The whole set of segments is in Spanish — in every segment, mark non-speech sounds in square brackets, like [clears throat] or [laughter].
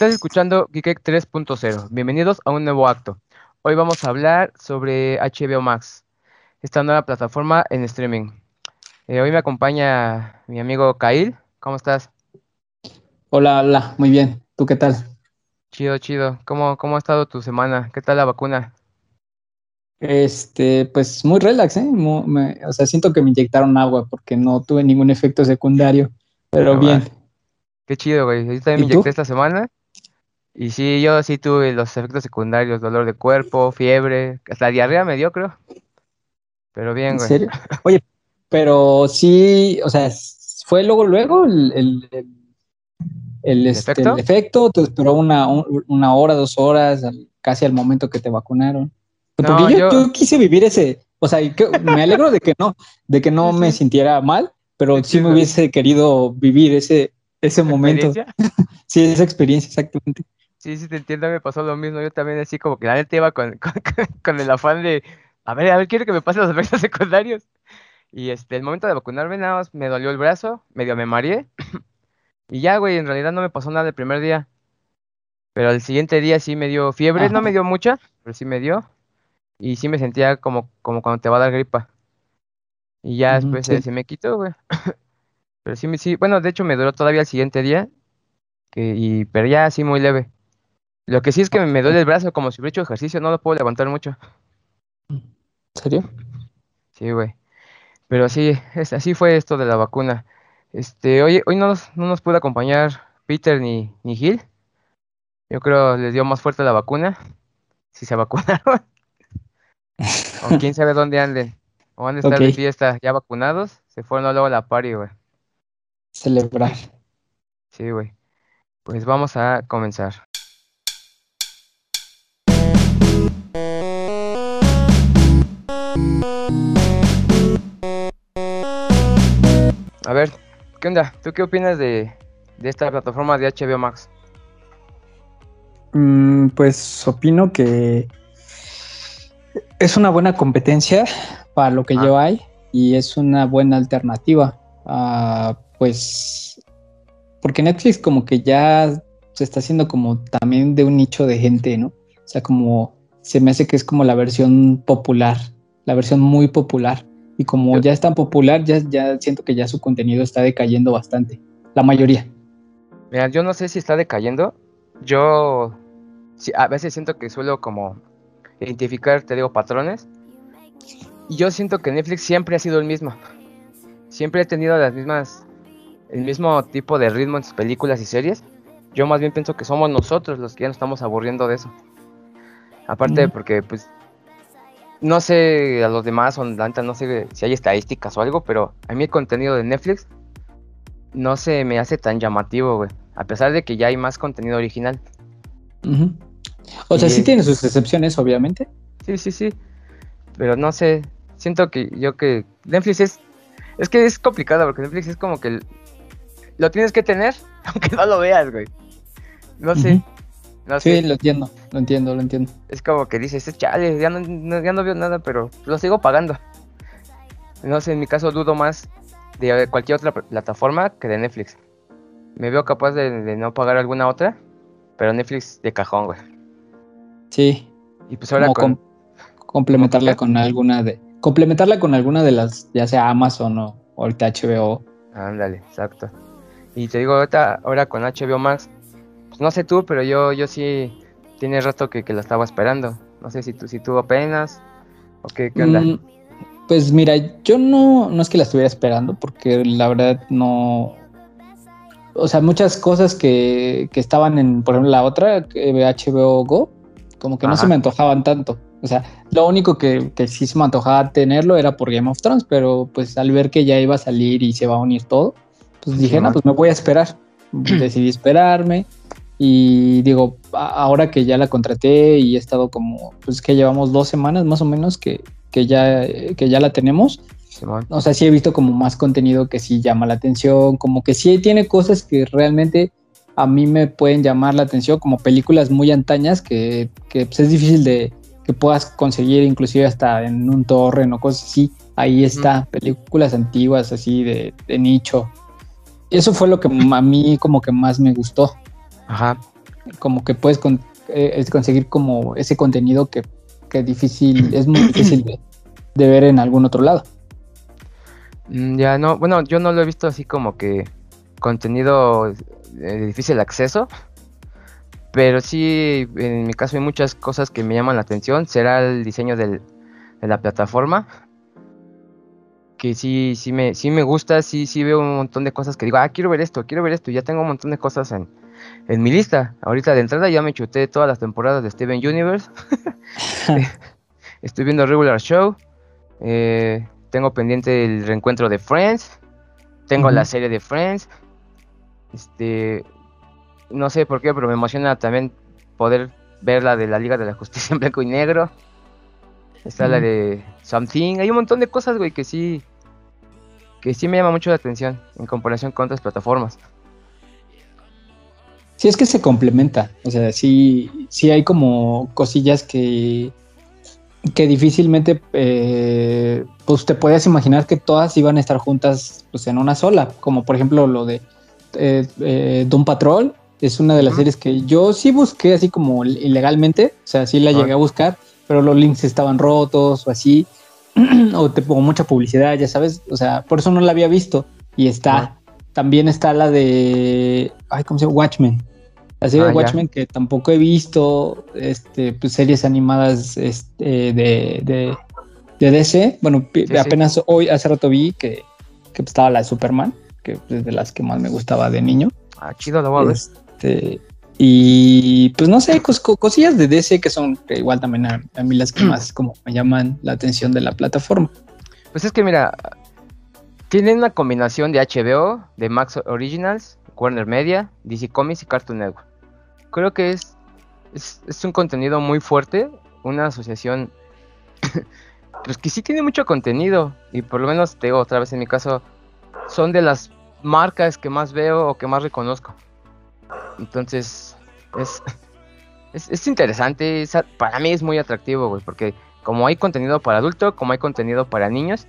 Estás escuchando Geekek 3.0. Bienvenidos a un nuevo acto. Hoy vamos a hablar sobre HBO Max, esta nueva plataforma en streaming. Eh, hoy me acompaña mi amigo Kail. ¿Cómo estás? Hola, hola, muy bien. ¿Tú qué tal? Chido, chido. ¿Cómo, cómo ha estado tu semana? ¿Qué tal la vacuna? Este, pues muy relax, ¿eh? o sea, siento que me inyectaron agua porque no tuve ningún efecto secundario, pero bien. Qué chido, güey. Yo también me inyecté esta semana. Y sí, yo sí tuve los efectos secundarios, dolor de cuerpo, fiebre, hasta diarrea me dio, creo. Pero bien, güey. ¿En serio? [laughs] Oye, pero sí, o sea, fue luego, luego el, el, el, este, ¿Efecto? el efecto, te esperó una, una hora, dos horas, casi al momento que te vacunaron. Porque yo, quise vivir ese, o sea, me alegro de que no, de que no me [laughs] sintiera mal, pero sí me hubiese querido vivir ese, ese momento. [laughs] sí, esa experiencia, exactamente. Sí, sí, te entiendo, me pasó lo mismo. Yo también así como que la neta iba con, [laughs] con, el afán de, a ver, a ver, quiero que me pasen los efectos [laughs] secundarios. Y este, el momento de vacunarme nada más me dolió el brazo, medio me mareé. [clears throat] y ya, güey, en realidad no me pasó nada el primer día. Pero el siguiente día sí me dio fiebre, no me dio mucha, pero sí me dio y sí me sentía como, como cuando te va a dar gripa. Y ya después se, me quitó, güey. [laughs] pero sí, sí, bueno, de hecho me duró todavía el siguiente día, que, y, pero ya así muy leve. Lo que sí es que me duele el brazo, como si hubiera hecho ejercicio, no lo puedo levantar mucho. ¿En serio? Sí, güey. Pero sí, es, así fue esto de la vacuna. Este, hoy, hoy no nos, no nos pudo acompañar Peter ni, ni Gil. Yo creo les dio más fuerte la vacuna. Si se [laughs] vacunaron. O quién sabe dónde anden. O van a estar de fiesta ya vacunados. Se fueron luego a la party, güey. Celebrar. Sí, güey. Pues vamos a comenzar. A ver, ¿qué onda? ¿Tú qué opinas de, de esta plataforma de HBO Max? Mm, pues opino que es una buena competencia para lo que yo ah. hay y es una buena alternativa. pues porque Netflix como que ya se está haciendo como también de un nicho de gente, ¿no? O sea, como se me hace que es como la versión popular, la versión muy popular. Y como ya es tan popular, ya, ya siento que ya su contenido está decayendo bastante. La mayoría. Mira, yo no sé si está decayendo. Yo a veces siento que suelo como identificar, te digo, patrones. Y yo siento que Netflix siempre ha sido el mismo. Siempre ha tenido las mismas, el mismo tipo de ritmo en sus películas y series. Yo más bien pienso que somos nosotros los que ya nos estamos aburriendo de eso. Aparte, porque pues no sé a los demás, o no sé si hay estadísticas o algo, pero a mí el contenido de Netflix no se me hace tan llamativo, güey. A pesar de que ya hay más contenido original. O sea, sí tiene sus excepciones, obviamente. Sí, sí, sí. Pero no sé, siento que yo que Netflix es... Es que es complicado porque Netflix es como que lo tienes que tener, [laughs] aunque no lo veas, güey. No sé. Sí, lo entiendo, lo entiendo, lo entiendo. Es como que dices, chale, ya no, ya no veo nada, pero lo sigo pagando. No sé, en mi caso dudo más de cualquier otra plataforma que de Netflix. Me veo capaz de no pagar alguna otra, pero Netflix de cajón, güey. Sí. Y pues ahora con, complementarla con alguna de complementarla con alguna de las ya sea Amazon o, ahorita HBO. Ándale, exacto. Y te digo ahorita ahora con HBO Max, no sé tú, pero yo yo sí tiene rato que, que la estaba esperando. No sé si tú si tú apenas o qué, qué onda. Mm, pues mira, yo no no es que la estuviera esperando porque la verdad no o sea, muchas cosas que, que estaban en, por ejemplo, la otra, HBO Go, como que no se me antojaban tanto. O sea, lo único que, que, sí se me antojaba tenerlo era por Game of Thrones, pero pues al ver que ya iba a salir y se va a unir todo, pues dije, no, pues me voy a esperar. [clears throat] Decidí esperarme y digo, ahora que ya la contraté y he estado como, pues que llevamos dos semanas más o menos que, que, ya, que ya la tenemos. o sea, sí he visto como más contenido que sí llama la atención, como que sí tiene cosas que realmente a mí me pueden llamar la atención como películas muy antañas que, pues, es difícil de que puedas conseguir inclusive hasta en un torre o cosas así. Ahí está, películas antiguas así de, nicho. Eso fue lo que a mí como que más me gustó. Ajá. como que puedes eh, conseguir como ese contenido que, que difícil, es muy difícil de, ver en algún otro lado. Mm, ya no, bueno, yo no lo he visto así como que contenido de difícil acceso, pero sí, en mi caso hay muchas cosas que me llaman la atención. Será el diseño de la plataforma, que sí, sí me, sí me gusta, sí, sí veo un montón de cosas que digo, ah, quiero ver esto, quiero ver esto, ya tengo un montón de cosas en, en mi lista. Ahorita de entrada ya me chuté todas las temporadas de Steven Universe. [laughs] [laughs] Estoy viendo Regular Show. Eh, tengo pendiente el reencuentro de Friends. Tengo la serie de Friends. Este, no sé por qué, pero me emociona también poder ver la de la Liga de la Justicia en blanco y negro. Está la de Something. Hay un montón de cosas, güey, que sí. Que sí me llama mucho la atención en comparación con otras plataformas. Sí, es que se complementa. O sea, sí, sí hay como cosillas que. que difícilmente. Eh, pues te puedes imaginar que todas iban a estar juntas pues, en una sola. Como por ejemplo lo de eh, eh, Doom Patrol es una de las series que yo sí busqué así como ilegalmente, o sea, sí la llegué a buscar, pero los links estaban rotos o así, [clears throat] o te pongo mucha publicidad, ya sabes, o sea, por eso no la había visto. Y está, también está la de, ay, ¿cómo se llama? Watchmen. La serie de ah, Watchmen que tampoco he visto, este, pues series animadas este, de, de, de DC. Bueno, apenas hoy, hace rato vi que, que estaba la de Superman, que es de las que más me gustaba de niño. Ah, chido, la voy a ver. Este, y pues no sé, cosillas de DC que son igual también a, mí las que más [clears throat] como me llaman la atención de la plataforma. Pues es que mira, tienen una combinación de HBO, de Max Originals, Warner Media, DC Comics y Cartoon Network. Creo que es, es, un contenido muy fuerte, una asociación [coughs] pues que sí tiene mucho contenido y por lo menos te digo otra vez en mi caso son de las marcas que más veo o que más reconozco. Entonces, es, [laughs] es, interesante. para mí es muy atractivo, güey, porque como hay contenido para adulto, como hay contenido para niños.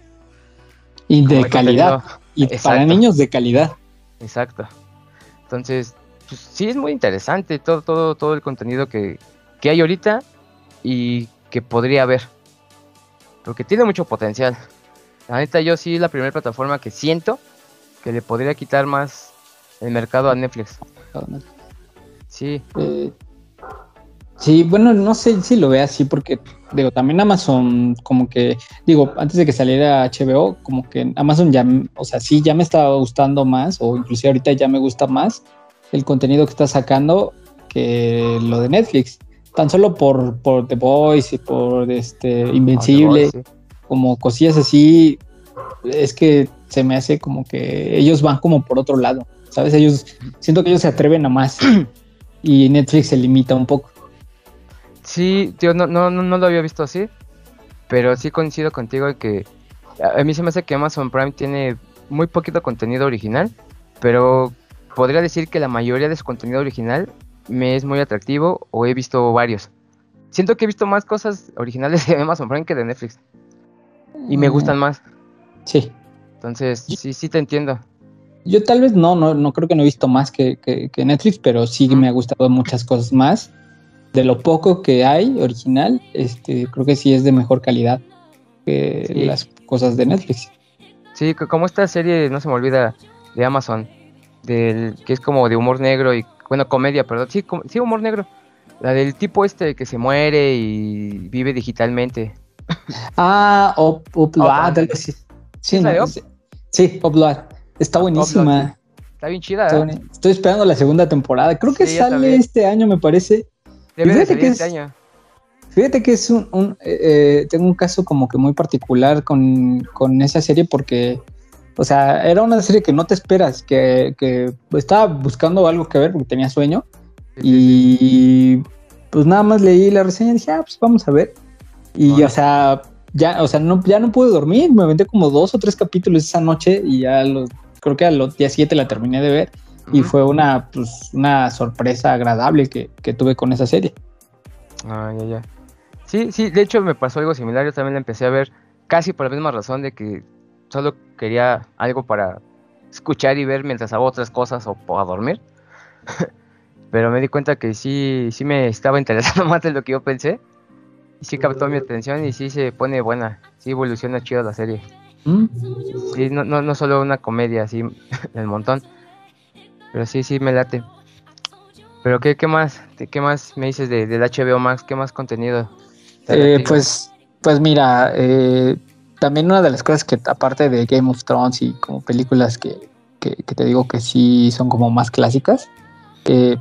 Y de calidad. Y para niños de calidad. Exacto. Entonces, pues, sí es muy interesante todo, todo, todo el contenido que, que hay ahorita y que podría haber. Porque tiene mucho potencial. La neta, yo sí es la primera plataforma que siento que le podría quitar más el mercado a Netflix. Sí. Eh, sí, bueno, no sé si lo ve así porque, digo, también Amazon, como que, digo, antes de que saliera HBO, como que Amazon ya, o sea, sí, ya me estaba gustando más, o inclusive ahorita ya me gusta más el contenido que está sacando que lo de Netflix. Tan solo por, por The Voice y por este Invencible, como cosillas así, es que se me hace como que ellos van como por otro lado. ¿sabes? Ellos, siento que ellos se atreven a más [clears throat] y Netflix se limita un poco. Sí, tío, no, no, no, lo había visto así, pero sí coincido contigo en que a mí se me hace que Amazon Prime tiene muy poquito contenido original, pero podría decir que la mayoría de su contenido original me es muy atractivo o he visto varios. Siento que he visto más cosas originales [laughs] de Amazon Prime que de Netflix. Y me mm. gustan más. Sí. Entonces, sí, sí te entiendo. Yo tal vez no, no, no creo que no he visto más que, que, Netflix, pero sí me ha gustado muchas cosas más. De lo poco que hay original, este, creo que sí es de mejor calidad que las cosas de Netflix. Sí, como esta serie, no se me olvida, de Amazon, del que es como de humor negro y, bueno, comedia, perdón, sí, sí humor negro. La del tipo este que se muere y vive digitalmente. Ah, Upload, sí. Sí, sí, Upload. Está buenísima. Está bien chida. ¿eh? Estoy esperando la segunda temporada. Creo que sale este año, me parece. fíjate que este año. Fíjate que es un, eh, eh, tengo un caso como que muy particular con, esa serie porque, o sea, era una serie que no te esperas, que, que estaba buscando algo que ver porque tenía sueño. Y pues nada más leí la reseña y dije, ah, pues vamos a ver. Y, o sea, ya, o sea, no, ya no pude dormir, me aventé como dos o tres capítulos esa noche y ya los creo que al día 7 la terminé de ver. Y fue una, pues, una sorpresa agradable que, tuve con esa serie. Ah, ya, ya. Sí, sí, de hecho me pasó algo similar, yo también la empecé a ver casi por la misma razón de que solo quería algo para escuchar y ver mientras hago otras cosas o para dormir. [laughs] Pero me di cuenta que sí, sí me estaba [laughs] interesando más de lo que yo pensé. Y sí captó mi atención y sí se pone buena. Sí evoluciona chido la serie. ¿Mm? Sí, no, no, no solo una comedia así [laughs] del montón. Pero sí, sí me late. Pero qué, qué más, qué más me dices de, del HBO Max, qué más contenido. te Eh, pues, pues mira, eh, también una de las cosas que aparte de Game of Thrones y como películas que, que- que te digo que sí son como más clásicas, eh,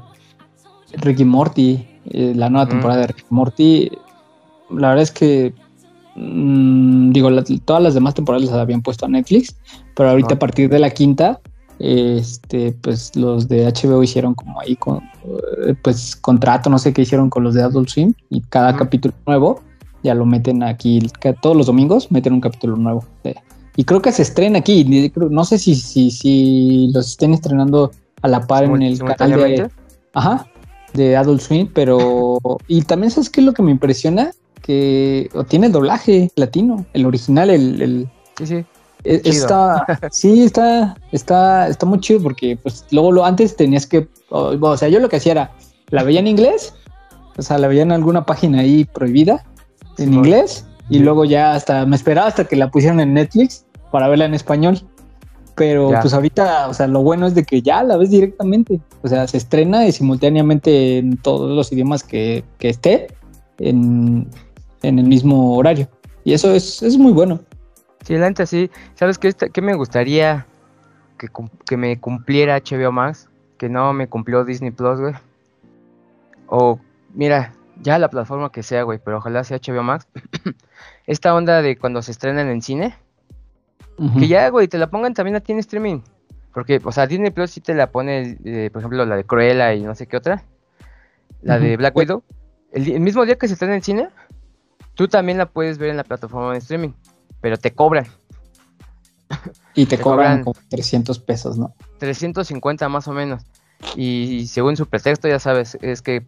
Ricky Morty, eh, la nueva Mm. temporada de Ricky Morty, la verdad es que mm, digo, la- todas las demás temporadas las habían puesto a Netflix, pero ahorita Ah. a partir de la quinta, este, pues los de HBO hicieron como ahí con, eh, pues contrato, no sé qué hicieron con los de Adult Swim y cada capítulo nuevo ya lo meten aquí, todos los domingos meten un capítulo nuevo. de- y creo que se estrena aquí, no sé si, si, si los estén estrenando a la par en el canal de. Ajá, de Adult Swim, pero. Y también, ¿sabes qué es lo que me impresiona? Que tiene doblaje latino, el original, el. el- Sí, sí. e- está. [laughs] Sí, está, está, está muy chido porque, pues, luego lo antes tenías que. O, o sea, yo lo que hacía era. La veía en inglés, o sea, la veía en alguna página ahí prohibida, en inglés, y Sí. luego ya hasta. Me esperaba hasta que la pusieran en Netflix para verla en español. Pero Ya. pues ahorita, o sea, lo bueno es de que ya la ves directamente. O sea, se estrena y simultáneamente en todos los idiomas que, que esté en, en el mismo horario. Y eso es, es muy bueno. Sí, la neta sí. ¿Sabes qué, qué me gustaría que, que me cumpliera HBO Max? Que no me cumplió Disney Plus, güey. O, mira, ya la plataforma que sea, güey, pero ojalá sea HBO Max. [clears throat] Esta onda de cuando se estrenan en cine, Ujú. que ya, güey, te la pongan también a ti en streaming. Porque, o sea, Disney Plus sí te la pone, eh, por ejemplo, la de Cruella y no sé qué otra. La de. Black Widow. El, mismo día que se estrena en cine, tú también la puedes ver en la plataforma de streaming. Pero te cobran. Y te te cobran cobran- como 300 pesos, ¿no? 350 más o menos. Y, según su pretexto, ya sabes, es que,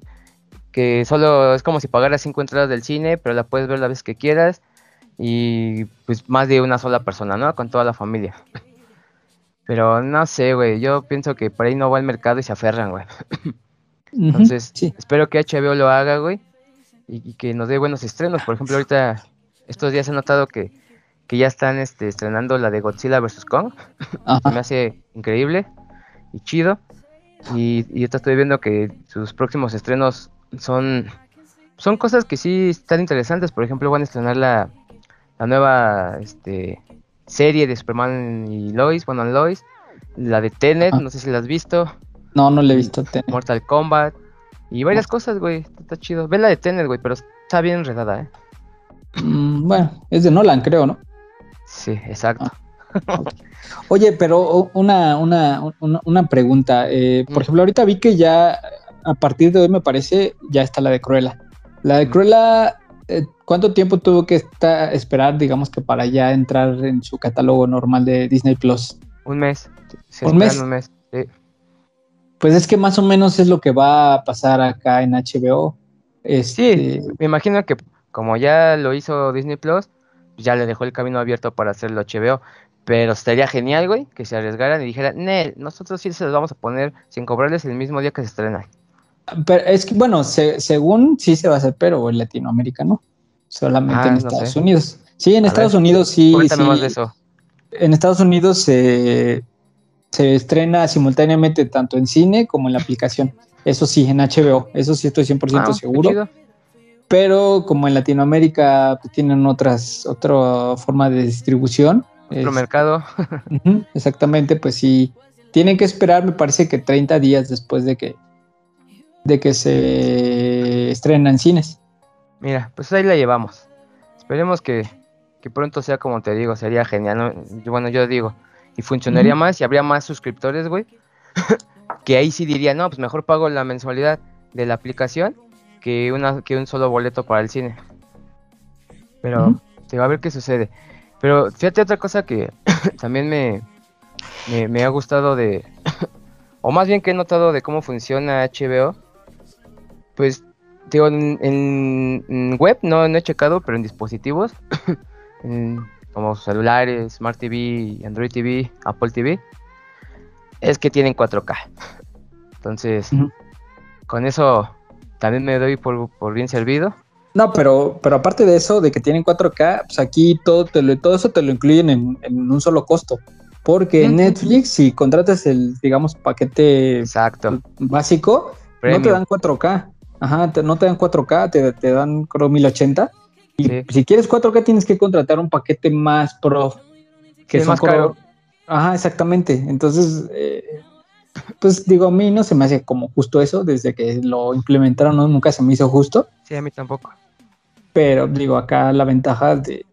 que solo es como si pagaras cinco entradas del cine, pero la puedes ver la vez que quieras. Y pues más de una sola persona, ¿no? Con toda la familia. Pero no sé, güey. Yo pienso que por ahí no va el mercado y se aferran, güey. [laughs] Entonces, sí. espero que HBO lo haga, güey. Y, y que nos dé buenos estrenos. Por ejemplo, ahorita, estos días he notado que, que ya están este, estrenando la de Godzilla vs. Kong. Se me Ajá. hace increíble y chido. Y, y estoy viendo que sus próximos estrenos son, son cosas que sí están interesantes. Por ejemplo, van a estrenar la, la nueva este, serie de Superman y Lois, bueno, Lois. La de Tenet, Ah. no sé si la has visto. No, no le he visto. Tenet. Mortal Kombat. Y varias cosas, güey. Está, está chido. Ve la de Tenet, güey, pero está bien enredada, ¿eh? Mm, bueno, es de Nolan, creo, ¿no? Sí, exacto. Oye, pero una, una, una, una pregunta. eh, por Mm. ejemplo, ahorita vi que ya a partir de hoy me parece ya está la de Cruella. La de. Cruella, eh, ¿cuánto tiempo tuvo que estar, esperar, digamos que para ya entrar en su catálogo normal de Disney Plus? Un mes. Se ¿Un mes? Un mes. sí. Pues es que más o menos es lo que va a pasar acá en HBO. Este, Sí, me imagino que como ya lo hizo Disney Plus, ya le dejó el camino abierto para hacerlo HBO. Pero estaría genial, güey, que se arriesgaran y dijeran, Nel, nosotros sí se los vamos a poner sin cobrarles el mismo día que se estrena. Pero es que, bueno, se- según sí se va a hacer, pero en Latinoamérica no. Solamente Ah, en no Estados sé. Unidos. Sí, en A Estados ver, Unidos sí. Cuéntame sí. más de eso. En Estados Unidos se, se estrena simultáneamente tanto en cine como en la aplicación. Eso sí, en HBO. Eso sí estoy 100% Ah, seguro. Pero como en Latinoamérica pues, tienen otras, otra forma de distribución. Otro es- mercado. Exactamente, pues sí. Tienen que esperar, me parece que 30 días después de que, de que se estrena en cines. Mira, pues ahí la llevamos. Esperemos que, que pronto sea como te digo, sería genial. Bueno, yo digo, y funcionaría más y habría más suscriptores, güey. [laughs] que ahí sí diría, no, pues mejor pago la mensualidad de la aplicación que, una, que un solo boleto para el cine. Pero, Ujú. te va a ver qué sucede. Pero fíjate otra cosa que [coughs] también me, me, me ha gustado de, [coughs] o más bien que he notado de cómo funciona HBO. Pues, digo, en, web no, no he checado, pero en dispositivos, [laughs] en- como celulares, Smart TV, Android TV, Apple TV, es que tienen 4K. Entonces, con eso también me doy por, por bien servido. No, pero, pero aparte de eso, de que tienen 4K, pues aquí todo, te lo- todo eso te lo incluyen en, en un solo costo. Porque en. Netflix, si contratas el, digamos, paquete Exacto. básico, no te dan 4K. Ajá, te- no te dan 4K, te, te dan creo 1080. Y Sí. si quieres 4K tienes que contratar un paquete más pro. Que es más caro. Ajá, exactamente. Entonces, eh, pues digo, a mí no se me hace como justo eso. Desde que lo implementaron, no, nunca se me hizo justo. Sí, a mí tampoco. Pero digo, acá la ventaja de,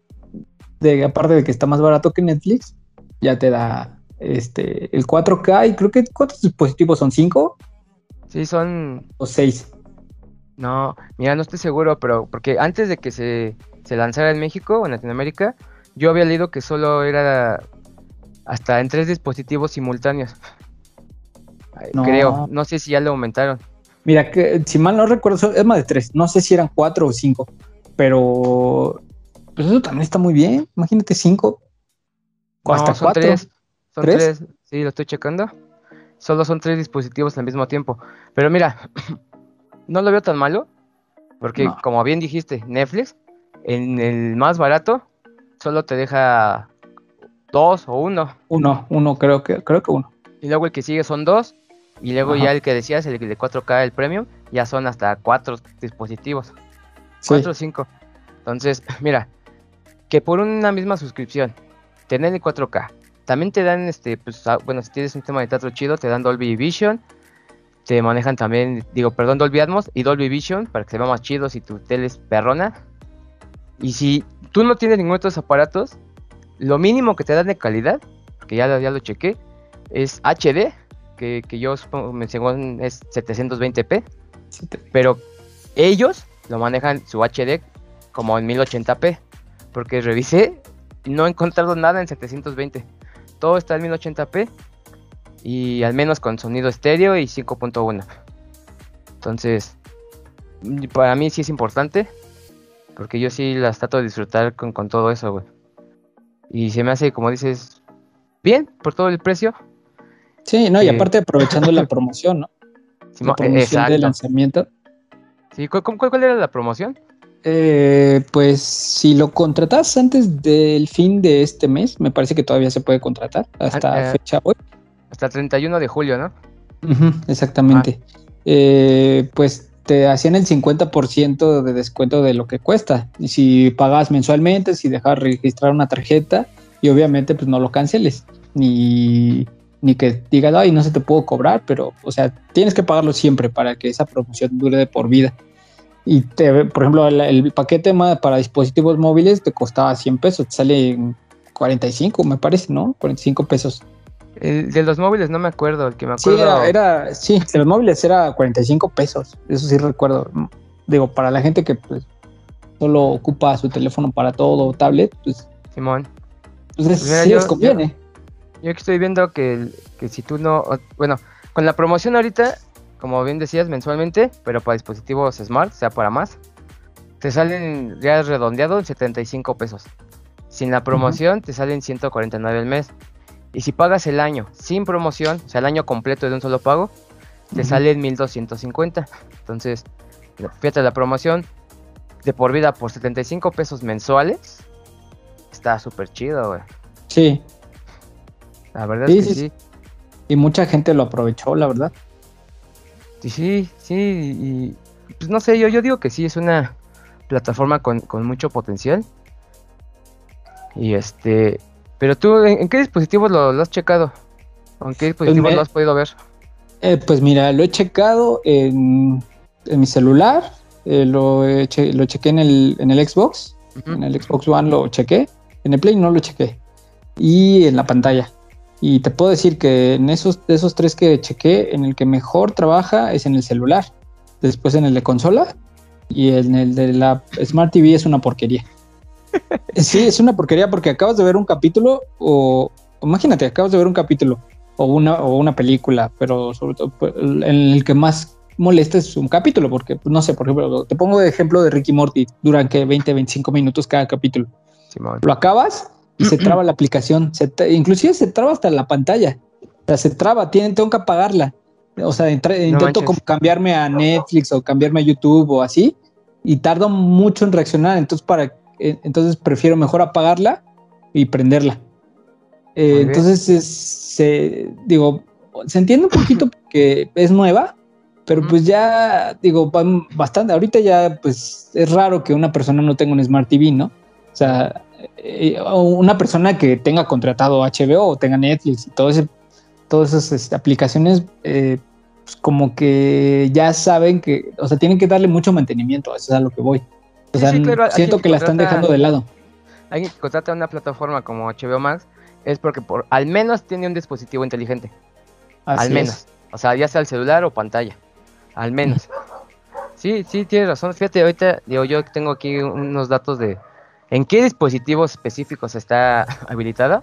de aparte de que está más barato que Netflix, ya te da este el 4K y creo que ¿cuántos dispositivos son? ¿Cinco Sí, son. o seis? No, mira, no estoy seguro, pero porque antes de que se, se lanzara en México o en Latinoamérica, yo había leído que solo era hasta en tres dispositivos simultáneos. No. Creo, no sé si ya lo aumentaron. Mira, que si mal no recuerdo, es más de tres. No sé si eran cuatro o cinco, pero pues eso también está muy bien. Imagínate cinco No, hasta son cuatro. tres. Son ¿Tres? tres. Sí, lo estoy checando. Solo son tres dispositivos al mismo tiempo. Pero mira, [clears throat] no lo veo tan malo. Porque No. como bien dijiste, Netflix, en el más barato, solo te deja dos o uno. Uno, uno, creo que, creo que uno. Y luego el que sigue son dos. Y luego Ajá. ya el que decías, el de 4K, el premium, ya son hasta cuatro dispositivos. Sí. Cuatro o cinco. Entonces, [laughs] mira, que por una misma suscripción, tener el 4K, también te dan, este, pues, ah, bueno, si tienes un tema de teatro chido, te dan Dolby Vision, te manejan también, digo, perdón, Dolby Atmos y Dolby Vision para que se vea más chido si tu tele es perrona. Y si tú no tienes ninguno de estos aparatos, lo mínimo que te dan de calidad, que ya, ya lo chequé, es HD, que, que yo supongo, según es 720p, Sí, te- pero ellos lo manejan su HD como en 1080p. Porque revisé y no he encontrado nada en 720. Todo está en 1080p y al menos con sonido estéreo y 5.1. Entonces, para mí sí es importante. Porque yo sí las trato de disfrutar con, con todo eso, güey. Y se me hace, como dices, bien por todo el precio. Sí, no, y Sí. aparte aprovechando la promoción, ¿no? [laughs] Sí, La eh, promoción de lanzamiento. Sí, ¿cu- cu- ¿cuál, cuál era la promoción? Eh, pues si lo contratas antes del fin de este mes, me parece que todavía se puede contratar hasta Ah, eh. fecha hoy. Hasta el 31 de julio, ¿no? Exactamente. Eh, pues te hacían el 50% de descuento de lo que cuesta. Y si pagas mensualmente, si dejas registrar una tarjeta y obviamente pues no lo canceles. Ni, ni que digas, ay, no se te puedo cobrar, pero o sea, tienes que pagarlo siempre para que esa promoción dure de por vida. Y te, por ejemplo, el, el paquete para dispositivos móviles te costaba 100 pesos, te sale en 45, me parece, ¿no? 45 pesos. El de los móviles no me acuerdo, el que me Sí, acuerdo. era, era, sí, de los móviles era 45 pesos, eso sí recuerdo. Digo, para la gente que pues, solo ocupa su teléfono para todo, tablet, pues, Simón. pues es- Pues mira, sí yo- les conviene. Yo aquí estoy viendo que, que si tú no. o- Bueno, con la promoción ahorita, como bien decías, mensualmente, pero para dispositivos smart, sea para más, te salen ya redondeado en 75 pesos. Sin la promoción, te salen 149 al mes. Y si pagas el año sin promoción, o sea, el año completo de un solo pago, te Ujú. sale en 1250. Entonces, fíjate, la promoción de por vida por 75 pesos mensuales está súper chido, güey. Sí, La verdad Sí, es que sí, sí. y mucha gente lo aprovechó, la verdad. Sí, sí, sí, y pues no sé, yo, yo digo que sí, es una plataforma con, con mucho potencial. Y este, pero tú, ¿en, qué dispositivos lo, lo has checado? ¿O ¿En qué dispositivos me- lo has podido ver? Eh, pues mira, lo he checado en, en mi celular, eh, lo, he che- lo chequé en el, en el Xbox, en el Xbox One lo chequé, en el Play no lo chequé, y en la pantalla. Y te puedo decir que en esos, de esos tres que chequé, en el que mejor trabaja es en el celular, después en el de consola, y en el de la Smart TV es una porquería. Sí, es una porquería porque acabas de ver un capítulo o imagínate, acabas de ver un capítulo o una, o una película, pero sobre todo pues, en el que más molesta es un capítulo, porque pues, no sé, por ejemplo, te pongo de ejemplo de Ricky Morty, duran que 20, 25 minutos cada capítulo. Simón. Lo acabas y se traba la aplicación, se inclusive se traba hasta la pantalla, o sea, se traba, tienen, tengo que apagarla. O sea, intento como cambiarme a Netflix o cambiarme a YouTube o así y tardo mucho en reaccionar. Entonces, para, eh, entonces prefiero mejor apagarla y prenderla. Eh, entonces, se, digo, se entiende un poquito [laughs] porque es nueva, pero pues ya, digo, bastante. Ahorita ya, pues es raro que una persona no tenga un Smart TV, ¿no? O sea, eh, una persona que tenga contratado HBO o tenga Netflix y todo ese, todas esas este, aplicaciones, eh, pues como que ya saben que, o sea, tienen que darle mucho mantenimiento, eso es a lo que voy. O sea, siento que, la están dejando de lado. Alguien que contrata una plataforma como HBO Max es porque por al menos tiene un dispositivo inteligente. al menos. O sea, ya sea el celular o pantalla. Al menos. [laughs] Sí, sí, tienes razón. Fíjate, ahorita digo, yo tengo aquí unos datos de en qué dispositivos específicos está [laughs] habilitada.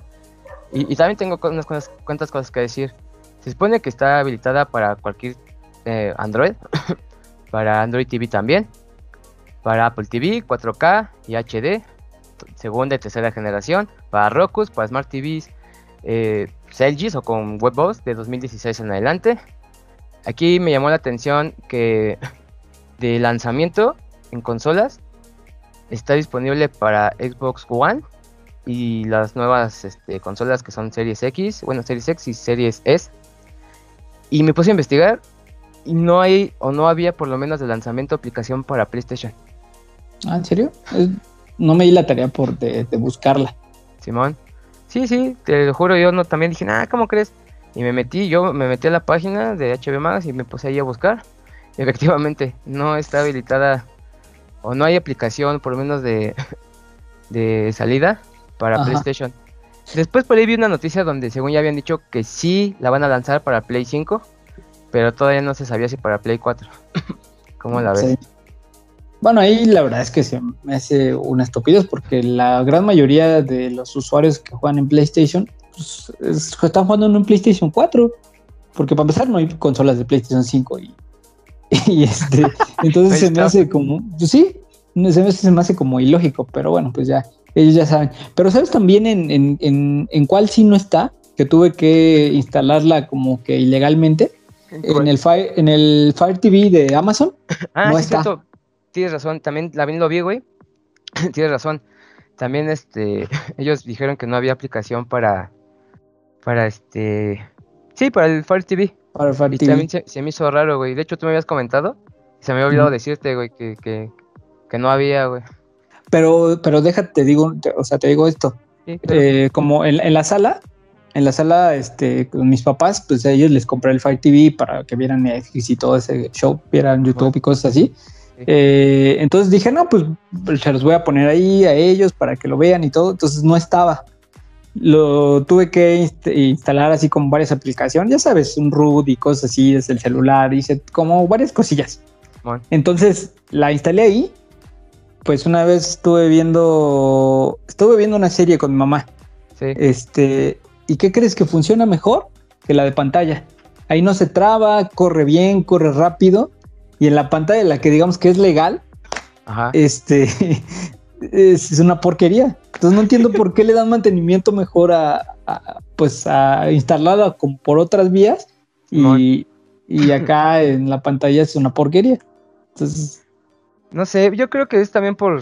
Y, también tengo unas cuantas, cosas que decir. Se supone que está habilitada para cualquier eh, Android, [coughs] para Android TV también, para Apple TV, 4K y HD, segunda y tercera generación, para Roku, para Smart TVs, eh, o con WebOS de 2016 en adelante. Aquí me llamó la atención que de lanzamiento en consolas está disponible para Xbox One y las nuevas este, consolas que son Series X, bueno, Series X y Series S. Y me puse a investigar y no hay o no había por lo menos de lanzamiento aplicación para PlayStation. Ah, ¿en serio? No me di la tarea por de, buscarla. Simón. Sí, sí, te lo juro, yo no también dije, ah, ¿cómo crees? Y me metí, yo me metí a la página de HB Max y me puse ahí a buscar. [laughs] efectivamente, no está habilitada o no hay aplicación por lo menos de, [laughs] de salida para PlayStation. Después por ahí vi una noticia donde según ya habían dicho que sí la van a lanzar para Play 5, pero todavía no se sabía si para Play 4. [laughs] ¿Cómo la ves? Bueno, ahí la verdad es que se me hace una estupidez porque la gran mayoría de los usuarios que juegan en PlayStation pues, están jugando en un PlayStation 4. Porque para empezar no hay consolas de PlayStation 5 y [laughs] Y este, [laughs] entonces se me hace como, pues sí, se me, hace como ilógico, pero bueno, pues ya, ellos ya saben. Pero sabes también en, en, en, cuál sí no está, que tuve que instalarla como que ilegalmente. ¿En, el Fire, en el Fire TV de Amazon. Ah, no está. Tienes razón, también, la bien lo vi, güey. [laughs] Tienes razón. También este, [laughs] ellos dijeron que no había aplicación para, para este, sí, para el Fire TV y también se, me hizo raro, güey. De hecho, tú me habías comentado. se me había olvidado decirte, güey, que, que, no había, güey. Pero, pero déjate, digo, o sea, te digo esto. Eh, como en, la sala, en la sala, este, con mis papás, pues a ellos les compré el Fire TV para que vieran Netflix y todo ese show, vieran YouTube y cosas así. Eh, entonces dije, no, pues se los voy a poner ahí a ellos para que lo vean y todo. Entonces no estaba lo tuve que instalar así con varias aplicaciones, ya sabes, un root y cosas así desde el celular, hice como varias cosillas. Entonces la instalé ahí, pues una vez estuve viendo, estuve viendo una serie con mi mamá. Este, ¿y qué crees que funciona mejor que la de pantalla? Ahí no se traba, corre bien, corre rápido. Y en la pantalla, la que digamos que es legal, este [laughs] es una porquería. Entonces no entiendo por qué le dan mantenimiento mejor a, pues a instalarla como por otras vías y, acá [laughs] en la pantalla es una porquería. Entonces no sé, yo creo que es también por